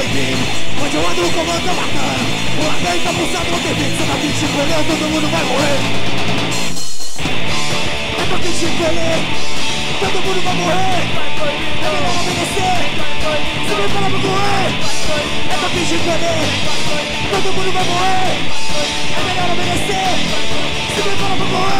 Onde eu ando o comando tá matando O ladrão tá pulsado, não tem vídeo Você tá me escolhendo, todo mundo vai morrer É pra quem te Todo mundo vai morrer É melhor obedecer Se me fala pra correr É pra quem te Todo mundo vai morrer É melhor obedecer Se me fala pra correr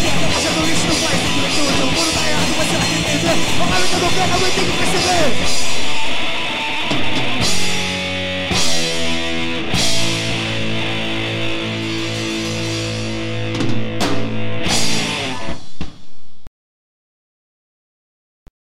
morrer Se demora pra morrer Se demora pra morrer O mundo tá errado, mas será que entender? A maioria do pega, alguém tem que perceber